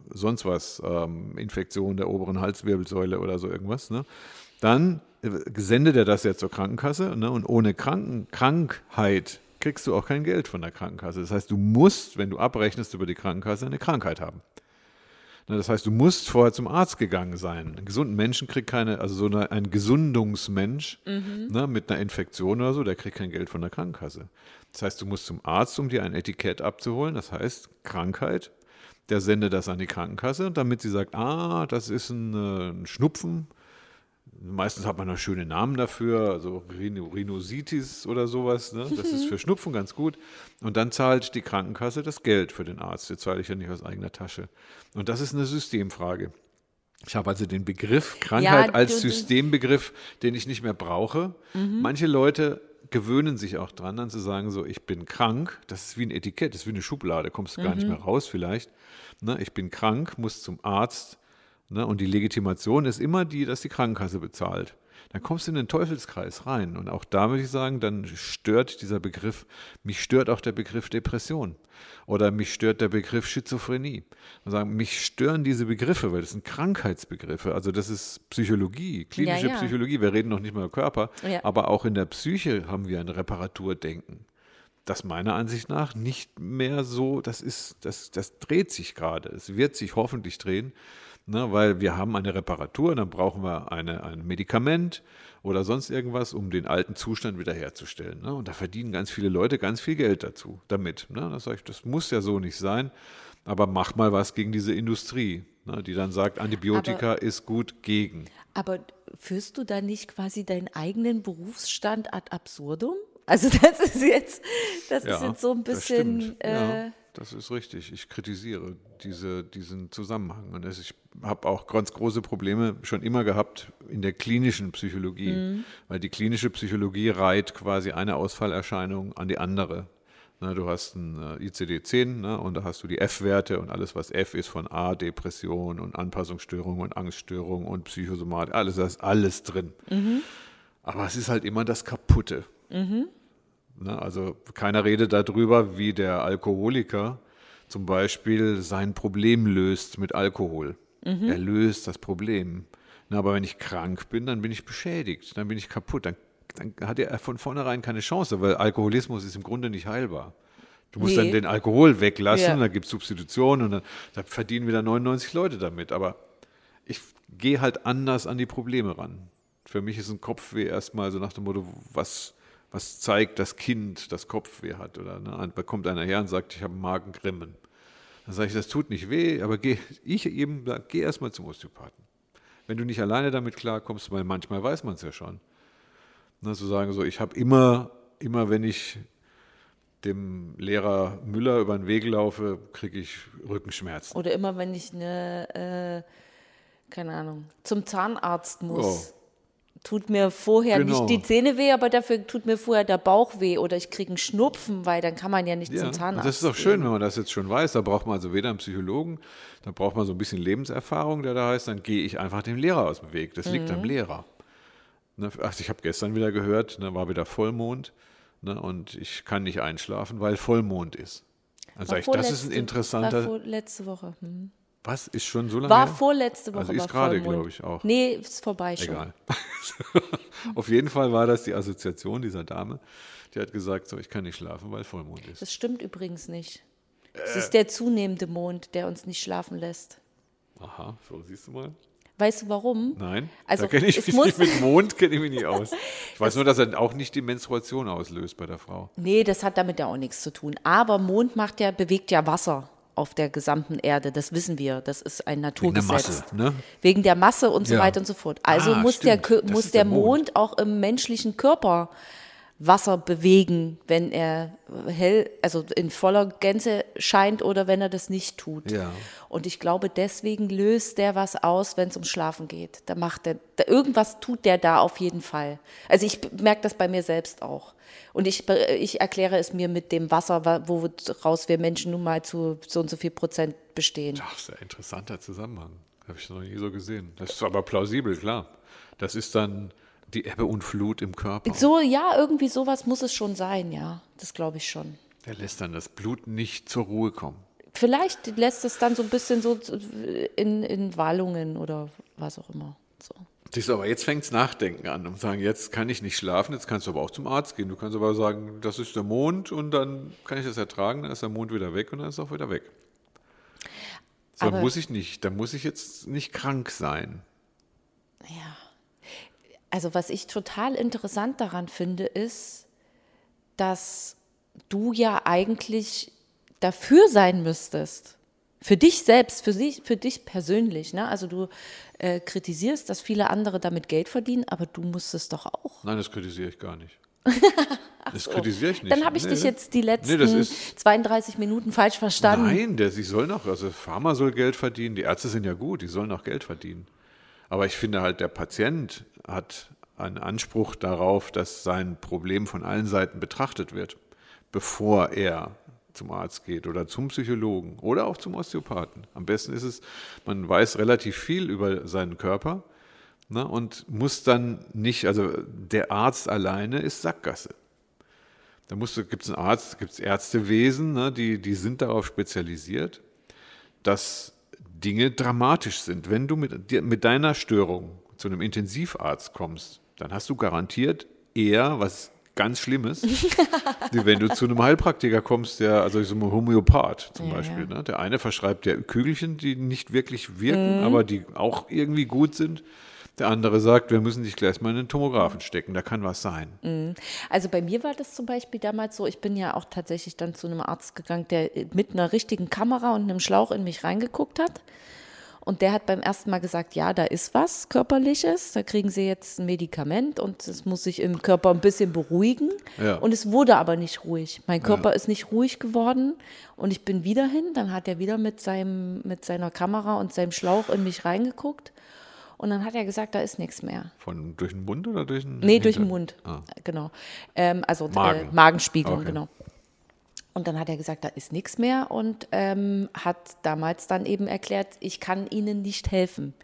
B: sonst was, ähm, Infektion der oberen Halswirbelsäule oder so irgendwas, ne? dann sendet er das ja zur Krankenkasse ne? und ohne Kranken Krankheit kriegst du auch kein Geld von der Krankenkasse. Das heißt, du musst, wenn du abrechnest über die Krankenkasse, eine Krankheit haben. Ne, das heißt, du musst vorher zum Arzt gegangen sein. Ein gesunden Menschen kriegt keine, also so eine, ein Gesundungsmensch mhm. ne, mit einer Infektion oder so, der kriegt kein Geld von der Krankenkasse. Das heißt, du musst zum Arzt, um dir ein Etikett abzuholen. Das heißt, Krankheit der sendet das an die Krankenkasse, damit sie sagt, ah, das ist ein, äh, ein Schnupfen. Meistens hat man noch schöne Namen dafür, also Rhinositis oder sowas. Ne? Das ist für Schnupfen ganz gut. Und dann zahlt die Krankenkasse das Geld für den Arzt. Das zahle ich ja nicht aus eigener Tasche. Und das ist eine Systemfrage. Ich habe also den Begriff Krankheit ja, als Systembegriff, den ich nicht mehr brauche. Mhm. Manche Leute gewöhnen sich auch dran, dann zu sagen, so, ich bin krank. Das ist wie ein Etikett, das ist wie eine Schublade, kommst du mhm. gar nicht mhm. mehr raus vielleicht. Ne, ich bin krank, muss zum Arzt. Ne, und die Legitimation ist immer die, dass die Krankenkasse bezahlt. Dann kommst du in den Teufelskreis rein. Und auch da würde ich sagen, dann stört dieser Begriff, mich stört auch der Begriff Depression. Oder mich stört der Begriff Schizophrenie. Und sagen, mich stören diese Begriffe, weil das sind Krankheitsbegriffe. Also das ist Psychologie, klinische ja, ja. Psychologie. Wir reden noch nicht mal über Körper. Ja. Aber auch in der Psyche haben wir ein Reparaturdenken das meiner Ansicht nach nicht mehr so, das ist, das, das dreht sich gerade. Es wird sich hoffentlich drehen, ne, weil wir haben eine Reparatur, dann brauchen wir eine, ein Medikament oder sonst irgendwas, um den alten Zustand wiederherzustellen. Ne? Und da verdienen ganz viele Leute ganz viel Geld dazu, damit. Ne? Das, ich, das muss ja so nicht sein, aber mach mal was gegen diese Industrie, ne, die dann sagt, Antibiotika aber, ist gut gegen.
A: Aber führst du da nicht quasi deinen eigenen Berufsstand ad absurdum? Also das ist jetzt, das ja, ist jetzt so ein bisschen.
B: Das, äh, ja, das ist richtig. Ich kritisiere diese, diesen Zusammenhang. Und ich habe auch ganz große Probleme schon immer gehabt in der klinischen Psychologie, mhm. weil die klinische Psychologie reiht quasi eine Ausfallerscheinung an die andere. Na, du hast ein äh, ICD-10 ne, und da hast du die F-Werte und alles, was F ist von A, Depression und Anpassungsstörung und Angststörung und Psychosomatik, alles, da ist alles drin. Mhm. Aber es ist halt immer das Kaputte. Mhm. Ne? Also keiner redet darüber, wie der Alkoholiker zum Beispiel sein Problem löst mit Alkohol. Mhm. Er löst das Problem. Na, aber wenn ich krank bin, dann bin ich beschädigt, dann bin ich kaputt, dann, dann hat er von vornherein keine Chance, weil Alkoholismus ist im Grunde nicht heilbar. Du musst
A: Nee.
B: dann den Alkohol weglassen,
A: Ja.
B: da gibt es Substitutionen und dann da verdienen wieder 99 Leute damit. Aber ich gehe halt anders an die Probleme ran. Für mich ist ein Kopfweh erstmal so nach dem Motto, was, was zeigt das Kind, das Kopfweh hat. Oder ne, da kommt einer her und sagt, ich habe Magengrimmen. Dann sage ich, das tut nicht weh, aber geh, ich eben, geh erstmal zum Osteopathen. Wenn du nicht alleine damit klarkommst, weil manchmal weiß man es ja schon. Ne, zu sagen, so, ich habe immer, immer wenn ich dem Lehrer Müller über den Weg laufe, kriege ich Rückenschmerzen.
A: Oder immer, wenn ich eine, äh, keine Ahnung, zum Zahnarzt muss. Tut mir vorher
B: Genau.
A: nicht die Zähne weh, aber dafür tut mir vorher der Bauch weh oder ich kriege einen Schnupfen, weil dann kann man ja nicht
B: Ja,
A: zum Zahnarzt.
B: das ist doch schön, wenn man das jetzt schon weiß. Da braucht man also weder einen Psychologen, da braucht man so ein bisschen Lebenserfahrung, der da heißt, dann gehe ich einfach dem Lehrer aus dem Weg. Das liegt
A: Mhm.
B: am Lehrer. Ne, ach, ich habe gestern wieder gehört, ne, war wieder Vollmond ne, und ich kann nicht einschlafen, weil Vollmond ist. Dann sage ich, das ist ein interessanter.
A: Letzte Woche. Hm.
B: Was ist schon so lange
A: War
B: her?
A: vorletzte Woche.
B: Also ist gerade, glaube ich, auch.
A: Nee, ist vorbei schon.
B: Egal. Auf jeden Fall war das die Assoziation dieser Dame. Die hat gesagt, so, ich kann nicht schlafen, weil Vollmond ist.
A: Das stimmt übrigens nicht. Es
B: Äh.
A: ist der zunehmende Mond, der uns nicht schlafen lässt.
B: Aha, so siehst du mal.
A: Weißt du warum?
B: Nein,
A: Also,
B: da kenne ich
A: es
B: mich nicht mit Mond kenne ich mich nicht aus. Ich weiß nur, dass er auch nicht die Menstruation auslöst bei der Frau.
A: Nee, das hat damit ja auch nichts zu tun. Aber Mond macht ja, bewegt ja Wasser auf der gesamten Erde. Das wissen wir. Das ist ein
B: Wegen der
A: Naturgesetz.
B: Masse, ne?
A: Wegen der Masse und so
B: Ja.
A: weiter und so fort. Also
B: Ah,
A: muss, der,
B: stimmt.
A: Kö-
B: Das
A: muss der
B: der Mond.
A: Mond auch im menschlichen Körper Wasser bewegen, wenn er hell, also in voller Gänze scheint oder wenn er das nicht tut.
B: Ja.
A: Und ich glaube, deswegen löst der was aus, wenn es ums Schlafen geht. Da macht der, da, irgendwas tut der da auf jeden Fall. Also ich merke das bei mir selbst auch. Und ich, ich erkläre es mir mit dem Wasser, wa- woraus wir Menschen nun mal zu so und so viel Prozent bestehen.
B: Ach, sehr interessanter Zusammenhang. Habe ich noch nie so gesehen. Das ist aber plausibel, klar. Das ist dann die Ebbe und Flut im Körper.
A: So, ja, irgendwie sowas muss es schon sein, ja. Das glaube ich schon.
B: Der lässt dann das Blut nicht zur Ruhe kommen.
A: Vielleicht lässt es dann so ein bisschen so in, in Wallungen oder was auch immer. So.
B: Siehst du, aber jetzt fängt es Nachdenken an und sagen, jetzt kann ich nicht schlafen, jetzt kannst du aber auch zum Arzt gehen. Du kannst aber sagen, das ist der Mond und dann kann ich das ertragen, dann ist der Mond wieder weg und dann ist er auch wieder weg. So
A: Aber-
B: muss ich nicht, dann muss ich jetzt nicht krank sein.
A: Ja. Also was ich total interessant daran finde, ist, dass du ja eigentlich dafür sein müsstest. Für dich selbst, für dich, für dich persönlich. Ne? Also du äh, kritisierst, dass viele andere damit Geld verdienen, aber du musst es doch auch.
B: Nein, das kritisiere ich gar nicht. Das kritisiere ich nicht.
A: Dann habe ich
B: Nee,
A: dich
B: nee.
A: jetzt die
B: Nee,
A: letzten
B: das ist,
A: 32 Minuten falsch verstanden.
B: Nein, der, sie sollen auch, also Pharma soll Geld verdienen, die Ärzte sind ja gut, die sollen auch Geld verdienen. Aber ich finde halt, der Patient hat einen Anspruch darauf, dass sein Problem von allen Seiten betrachtet wird, bevor er zum Arzt geht oder zum Psychologen oder auch zum Osteopathen. Am besten ist es, man weiß relativ viel über seinen Körper ne, und muss dann nicht, also der Arzt alleine ist Sackgasse. Da gibt es einen Arzt, gibt es Ärztewesen, ne, die, die sind darauf spezialisiert, dass Dinge dramatisch sind. Wenn du mit, mit deiner Störung zu einem Intensivarzt kommst, dann hast du garantiert eher was ganz Schlimmes, wie wenn du zu einem Heilpraktiker kommst, der, also so einem Homöopath zum
A: Ja,
B: Beispiel.
A: ja.
B: Ne? Der eine verschreibt dir Kügelchen, die nicht wirklich
A: Mhm.
B: wirken, aber die auch irgendwie gut sind. Der andere sagt, wir müssen dich gleich mal in den Tomographen stecken, da kann was sein.
A: Also bei mir war das zum Beispiel damals so, ich bin ja auch tatsächlich dann zu einem Arzt gegangen, der mit einer richtigen Kamera und einem Schlauch in mich reingeguckt hat. Und der hat beim ersten Mal gesagt, ja, da ist was Körperliches, da kriegen Sie jetzt ein Medikament und es muss sich im Körper ein bisschen beruhigen.
B: Ja.
A: Und es wurde aber nicht ruhig. Mein Körper ist nicht ruhig geworden und ich bin wieder hin. Dann hat er wieder mit, seinem, mit seiner Kamera und seinem Schlauch in mich reingeguckt. Und dann hat er gesagt, da ist nichts mehr.
B: Von, durch den Mund oder durch den
A: Nee, durch den? Mund.
B: Ah.
A: Genau. Ähm, also
B: Magen.
A: Äh, Magenspiegelung,
B: Okay.
A: genau. Und dann hat er gesagt, da ist nichts mehr und ähm, hat damals dann eben erklärt, ich kann Ihnen nicht helfen.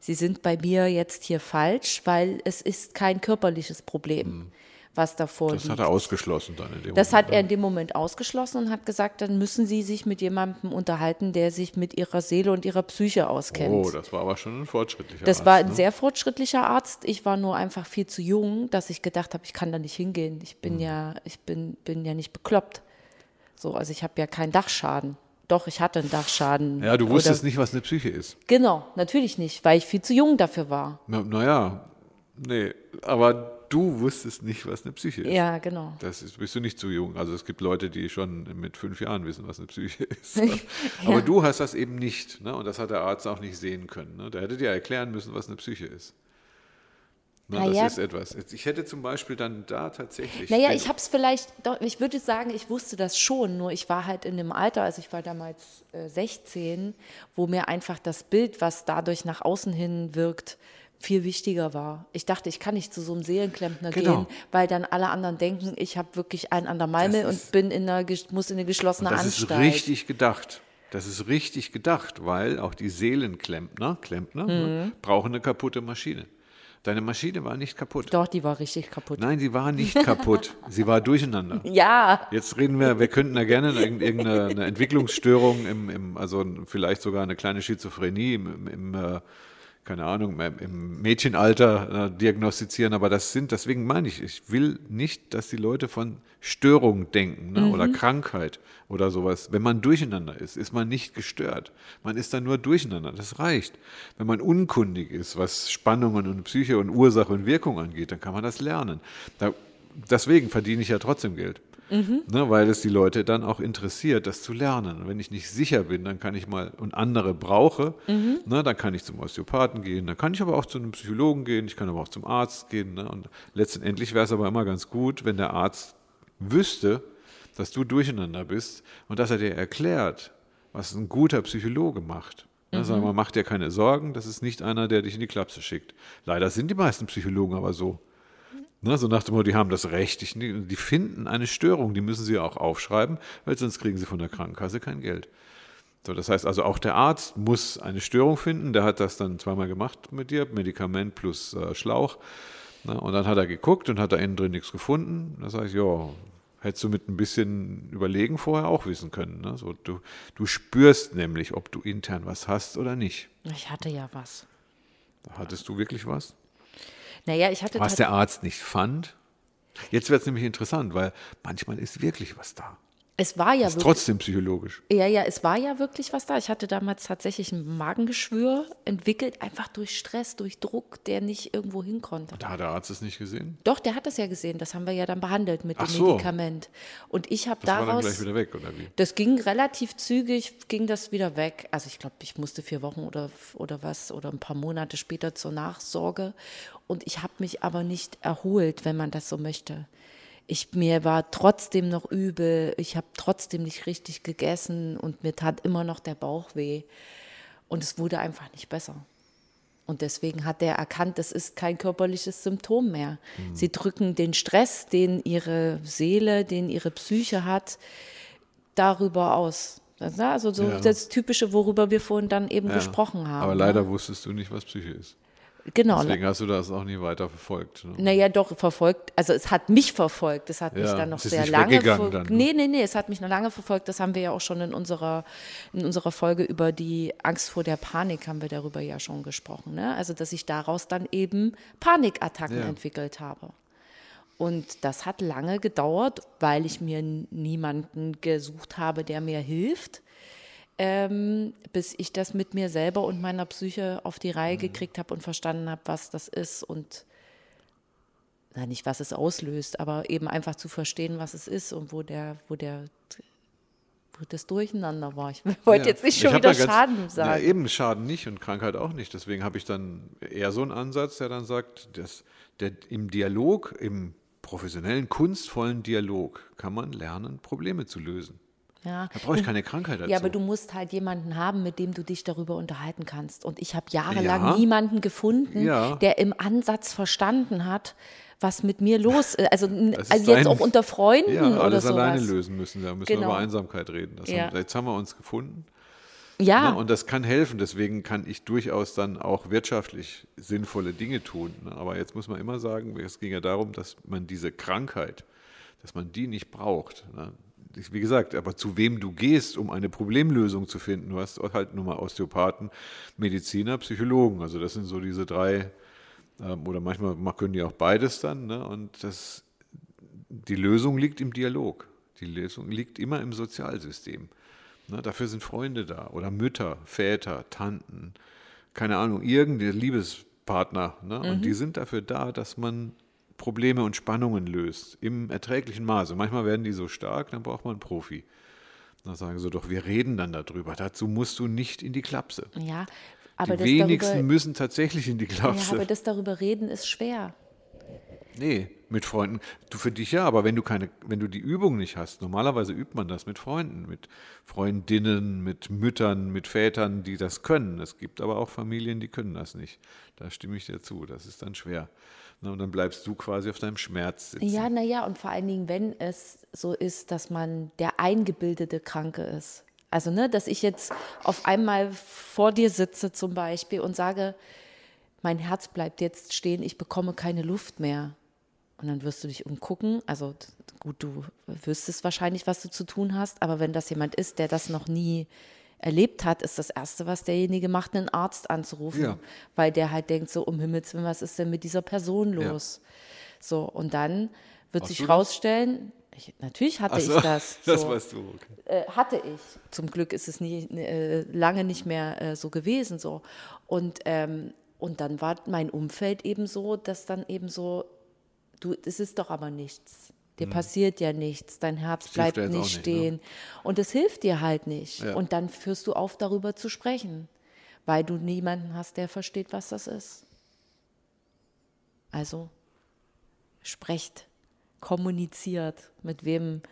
A: Sie sind bei mir jetzt hier falsch, weil es ist kein körperliches Problem, was davor.
B: Das
A: liegt.
B: hat er ausgeschlossen dann in dem
A: Das
B: Moment,
A: hat er in dem Moment ausgeschlossen und hat gesagt, dann müssen Sie sich mit jemandem unterhalten, der sich mit Ihrer Seele und Ihrer Psyche auskennt.
B: Oh, das war aber schon ein fortschrittlicher
A: Das
B: Arzt,
A: war ein
B: ne?
A: sehr fortschrittlicher Arzt. Ich war nur einfach viel zu jung, dass ich gedacht habe, ich kann da nicht hingehen. Ich bin ja, ich bin, bin ja nicht bekloppt. So, also ich habe ja keinen Dachschaden. Doch, ich hatte einen Dachschaden.
B: Ja, du wusstest
A: Oder-
B: nicht, was eine Psyche ist.
A: Genau, natürlich nicht, weil ich viel zu jung dafür war.
B: Na, naja, nee, aber du wusstest nicht, was eine Psyche ist.
A: Ja, genau.
B: Das ist, bist du nicht zu jung. Also es gibt Leute, die schon mit fünf Jahren wissen, was eine Psyche ist. Aber du hast das eben nicht. Ne? Und das hat der Arzt auch nicht sehen können. Ne? Der hätte dir erklären müssen, was eine Psyche ist. Ne?
A: Na
B: Das
A: ja.
B: ist etwas. Ich hätte zum Beispiel dann da tatsächlich.
A: Naja, ich habe es vielleicht, doch, ich würde sagen, ich wusste das schon, nur ich war halt in dem Alter, also ich war damals äh, 16, wo mir einfach das Bild, was dadurch nach außen hin wirkt, viel wichtiger war. Ich dachte, ich kann nicht zu so einem Seelenklempner
B: Genau.
A: gehen, weil dann alle anderen denken, ich habe wirklich einen an der Malme
B: Das
A: und bin in einer, muss in eine geschlossene
B: das
A: Anstalt.
B: ist richtig gedacht. Das ist richtig gedacht, weil auch die Seelenklempner Klempner,
A: Mhm.
B: ne, brauchen eine kaputte Maschine. Deine Maschine war nicht kaputt.
A: Doch, die war richtig kaputt.
B: Nein, sie war nicht kaputt. sie war durcheinander.
A: Ja,
B: Jetzt reden wir, wir könnten da gerne irgend- irgendeine eine Entwicklungsstörung, im, im, also vielleicht sogar eine kleine Schizophrenie im, im, im äh, keine Ahnung, im- Mädchenalter äh, diagnostizieren, aber das sind, deswegen meine ich, ich will nicht, dass die Leute von Störung denken ne, oder Krankheit oder sowas. Wenn man durcheinander ist, ist man nicht gestört. Man ist dann nur durcheinander, das reicht. Wenn man unkundig ist, was Spannungen und Psyche und Ursache und Wirkung angeht, dann kann man das lernen. Da, deswegen verdiene ich ja trotzdem Geld. Ne, weil es die Leute dann auch interessiert, das zu lernen. Und wenn ich nicht sicher bin, dann kann ich mal und andere brauche, ne, dann kann ich zum Osteopathen gehen, dann kann ich aber auch zu einem Psychologen gehen, ich kann aber auch zum Arzt gehen. Ne, und letztendlich wäre es aber immer ganz gut, wenn der Arzt wüsste, dass du durcheinander bist und dass er dir erklärt, was ein guter Psychologe macht. Ne, Sagen wir, mach dir keine Sorgen, das ist nicht einer, der dich in die Klapse schickt. Leider sind die meisten Psychologen aber so. Ne, so nach dem Motto, die haben das Recht, ich, die finden eine Störung, die müssen sie auch aufschreiben, weil sonst kriegen sie von der Krankenkasse kein Geld. So, das heißt also, auch der Arzt muss eine Störung finden, der hat das dann zweimal gemacht mit dir, Medikament plus äh, Schlauch. Ne, und dann hat er geguckt und hat da innen drin nichts gefunden. Da sage ich, ja, hättest du mit ein bisschen Überlegen vorher auch wissen können. Ne? So, du, du spürst nämlich, ob du intern was hast oder nicht.
A: ich hatte ja was.
B: Hattest du wirklich was?
A: Naja, ich hatte
B: Was der Arzt nicht fand. Jetzt wird es nämlich interessant, weil manchmal ist wirklich was da.
A: Es war ja
B: Ist
A: wirklich,
B: trotzdem psychologisch.
A: Ja, ja, es war ja wirklich was da. Ich hatte damals tatsächlich ein Magengeschwür entwickelt, einfach durch Stress, durch Druck, der nicht irgendwo hin konnte.
B: Da hat der Arzt es nicht gesehen.
A: Doch, der hat das ja gesehen. Das haben wir ja dann behandelt mit
B: Ach
A: dem
B: so.
A: Medikament. Und ich habe
B: Das war dann
A: daraus.
B: gleich wieder weg, oder wie?
A: Das ging relativ zügig, ging das wieder weg. Also ich glaube, ich musste vier Wochen oder, oder was oder ein paar Monate später zur Nachsorge. Und ich habe mich aber nicht erholt, wenn man das so möchte. Ich, mir war trotzdem noch übel, ich habe trotzdem nicht richtig gegessen und mir tat immer noch der Bauch weh. Und es wurde einfach nicht besser. Und deswegen hat er erkannt, das ist kein körperliches Symptom mehr. Sie drücken den Stress, den ihre Seele, den ihre Psyche hat, darüber aus. Das, Also so
B: Ja.
A: das Typische, worüber wir vorhin dann eben
B: Ja.
A: gesprochen haben.
B: Aber
A: ne?
B: leider wusstest du nicht, was Psyche ist.
A: Genau.
B: Deswegen hast du das auch nie weiter verfolgt. Ne?
A: Naja, doch, verfolgt. Also es hat mich verfolgt. Es hat mich
B: Ja,
A: dann noch sehr lange verfolgt.
B: ne?
A: Nee, nee, nee, es hat mich noch lange verfolgt. Das haben wir ja auch schon in unserer, in unserer Folge über die Angst vor der Panik haben wir darüber ja schon gesprochen. Ne? Also, dass ich daraus dann eben Panikattacken
B: Ja.
A: entwickelt habe. Und das hat lange gedauert, weil ich mir niemanden gesucht habe, der mir hilft, ähm, bis ich das mit mir selber und meiner Psyche auf die
B: Mhm.
A: Reihe gekriegt habe und verstanden habe, was das ist und na, nicht was es auslöst, aber eben einfach zu verstehen, was es ist und wo der, wo der, das Durcheinander war. Ich wollte
B: Ja.
A: jetzt nicht
B: Ich
A: schon wieder
B: ganz-
A: Schaden
B: Ja,
A: sagen.
B: eben Schaden nicht und Krankheit auch nicht. Deswegen habe ich dann eher so einen Ansatz, der dann sagt, dass der, im Dialog, im professionellen, kunstvollen Dialog kann man lernen, Probleme zu lösen.
A: Ja.
B: Da brauche ich keine Krankheit dazu.
A: Ja, aber du musst halt jemanden haben, mit dem du dich darüber unterhalten kannst. Und ich habe jahrelang
B: Ja.
A: niemanden gefunden,
B: Ja.
A: der im Ansatz verstanden hat, was mit mir los ist. Also, n-
B: Das ist
A: also jetzt auch unter Freunden
B: ja,
A: oder
B: alles
A: sowas.
B: alleine lösen müssen. Da müssen wir
A: Genau.
B: über Einsamkeit reden. Das
A: Ja.
B: haben, jetzt haben wir uns gefunden.
A: Ja,
B: Ne? Und das kann helfen. Deswegen kann ich durchaus dann auch wirtschaftlich sinnvolle Dinge tun. Ne? Aber jetzt muss man immer sagen, es ging ja darum, dass man diese Krankheit, dass man die nicht braucht. Ne? Wie gesagt, aber zu wem du gehst, um eine Problemlösung zu finden, du hast halt nur mal Osteopathen, Mediziner, Psychologen. Also das sind so diese drei, ähm, oder manchmal ma- können die auch beides dann. Ne? Und das, die Lösung liegt im Dialog. Die Lösung liegt immer im Sozialsystem. Ne, dafür sind Freunde da oder Mütter, Väter, Tanten, keine Ahnung, irgendein Liebespartner. Ne? Und die sind dafür da, dass man Probleme und Spannungen löst im erträglichen Maße. Manchmal werden die so stark, dann braucht man einen Profi. Dann sagen sie doch, wir reden dann darüber. Dazu musst du nicht in die Klapse.
A: Ja, aber
B: die wenigsten
A: darüber,
B: müssen tatsächlich in die
A: ja,
B: Klapse.
A: aber das darüber reden ist schwer.
B: Nee, mit Freunden. Du für dich ja, aber wenn du keine, wenn du die Übung nicht hast, normalerweise übt man das mit Freunden, mit Freundinnen, mit Müttern, mit Vätern, die das können. Es gibt aber auch Familien, die können das nicht. Da stimme ich dir zu. Das ist dann schwer. Na, und dann bleibst du quasi auf deinem Schmerz sitzen.
A: Ja, naja, und vor allen Dingen, wenn es so ist, dass man der eingebildete Kranke ist. Also, ne, dass ich jetzt auf einmal vor dir sitze zum Beispiel und sage, mein Herz bleibt jetzt stehen, ich bekomme keine Luft mehr. Und dann wirst du dich umgucken. Also gut, du wüsstest wahrscheinlich, was du zu tun hast, aber wenn das jemand ist, der das noch nie erlebt hat, ist das Erste, was derjenige macht, einen Arzt anzurufen.
B: Ja.
A: Weil der halt denkt, so um Himmels Willen, was ist denn mit dieser Person los? So, und dann wird
B: Hast
A: sich
B: das?
A: rausstellen, ich, natürlich hatte
B: so,
A: ich das.
B: das
A: so.
B: weißt du. Okay.
A: Äh, hatte ich. Zum Glück ist es nie, äh, lange nicht mehr äh, so gewesen. So. Und, ähm, und dann war mein Umfeld eben so, dass dann eben so, du, es ist doch aber nichts. Dir passiert ja nichts, dein Herz
B: hilft
A: bleibt nicht
B: nicht, ne?
A: stehen. Und es hilft dir halt nicht.
B: Ja.
A: Und dann führst du auf, darüber zu sprechen, weil du niemanden hast, der versteht, was das ist. Also sprecht, kommuniziert, mit wem,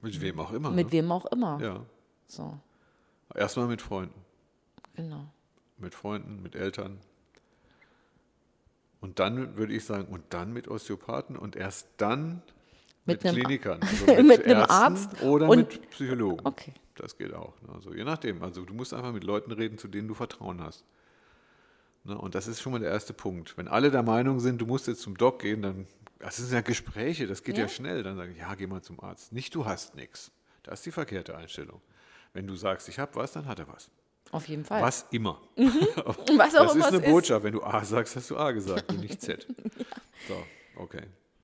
B: Mit wem auch immer.
A: mit
B: ne?
A: wem auch immer.
B: Ja.
A: So,
B: Erstmal mit Freunden.
A: genau.
B: Mit Freunden, mit Eltern. Und dann würde ich sagen, und dann mit Osteopathen und erst dann mit,
A: Mit einem-
B: Klinikern. Also
A: mit einem
B: Ärzten
A: Arzt
B: Oder
A: und-
B: mit Psychologen.
A: Okay.
B: Das geht auch. ne? Also je nachdem. Also du musst einfach mit Leuten reden, zu denen du Vertrauen hast. Ne? Und das ist schon mal der erste Punkt. Wenn alle der Meinung sind, du musst jetzt zum Doc gehen, dann, das sind ja Gespräche, das geht ja,
A: Ja.
B: schnell. Dann sage ich, ja, geh mal zum Arzt. Nicht, du hast nichts. Das ist die verkehrte Einstellung. Wenn du sagst, ich habe was, dann hat er was.
A: Auf jeden Fall.
B: Was immer.
A: Was auch
B: das
A: immer
B: ist eine
A: ist.
B: Botschaft. Wenn du A sagst, hast du A gesagt und nicht Z. So, okay.